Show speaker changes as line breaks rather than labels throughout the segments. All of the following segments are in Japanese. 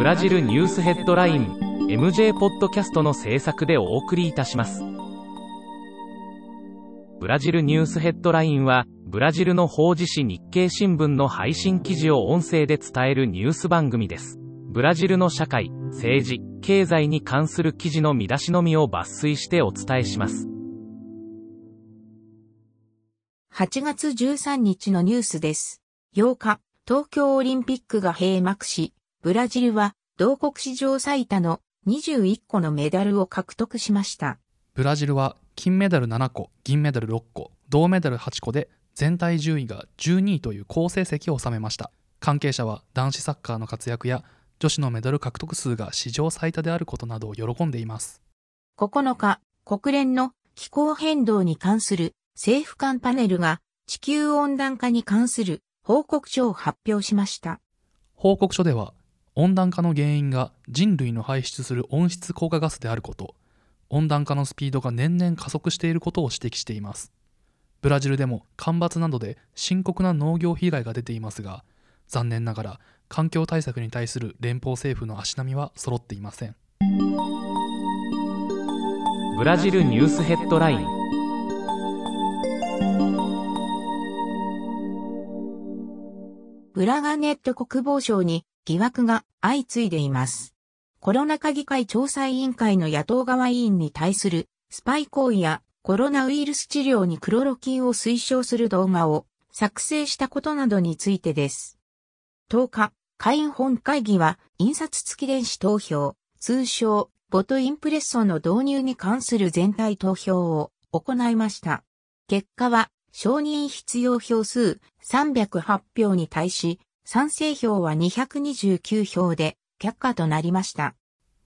ブラジルニュースヘッドライン MJ ポッドキャストの制作でお送りいたします。ブラジルニュースヘッドラインはブラジルの法事紙日経新聞の配信記事を音声で伝えるニュース番組です。ブラジルの社会政治経済に関する記事の見出しのみを抜粋してお伝えします。
8月13日のニュースです。8日、東京オリンピックが閉幕し、ブラジルは同国史上最多の21個のメダルを獲得しました。
ブラジルは金メダル7個、銀メダル6個、銅メダル8個で全体順位が12位という好成績を収めました。関係者は男子サッカーの活躍や女子のメダル獲得数が史上最多であることなどを喜んでいます。
9日、国連の気候変動に関する政府間パネルが地球温暖化に関する報告書を発表しました。
報告書では、温暖化の原因が人類の排出する温室効果ガスであること、温暖化のスピードが年々加速していることを指摘しています。ブラジルでも干ばつなどで深刻な農業被害が出ていますが、残念ながら環境対策に対する連邦政府の足並みは揃っていません。
ブラジルニュースヘッドライン
ブラガネット国防省に疑惑が相次いでいます。コロナ禍議会調査委員会の野党側委員に対するスパイ行為やコロナウイルス治療にクロロキンを推奨する動画を作成したことなどについてです。10日、会員本会議は印刷付き電子投票、通称ボトインプレッソの導入に関する全体投票を行いました。結果は承認必要票数308票に対し、賛成票は229票で却下となりました。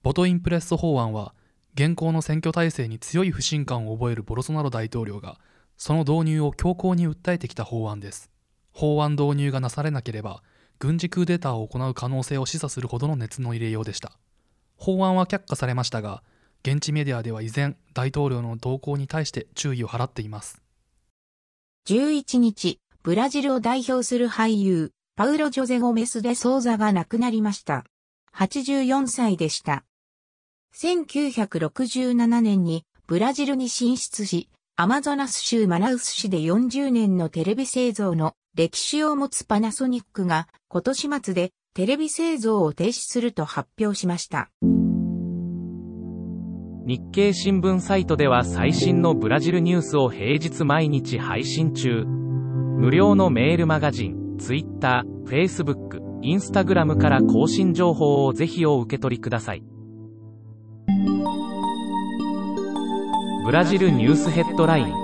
ボトインプレッソ法案は、現行の選挙体制に強い不信感を覚えるボルソナロ大統領が、その導入を強硬に訴えてきた法案です。法案導入がなされなければ、軍事クーデターを行う可能性を示唆するほどの熱の入れようでした。法案は却下されましたが、現地メディアでは依然、大統領の動向に対して注意を払っています。
11日、ブラジルを代表する俳優、パウロ・ジョゼ・ゴメス・デ・ソーザが亡くなりました。84歳でした。1967年にブラジルに進出し、アマゾナス州マナウス市で40年のテレビ製造の歴史を持つパナソニックが今年末でテレビ製造を停止すると発表しました。
日経新聞サイトでは最新のブラジルニュースを平日毎日配信中。無料のメールマガジン、Twitter、Facebook、Instagram から更新情報をぜひお受け取りください。ブラジルニュースヘッドライン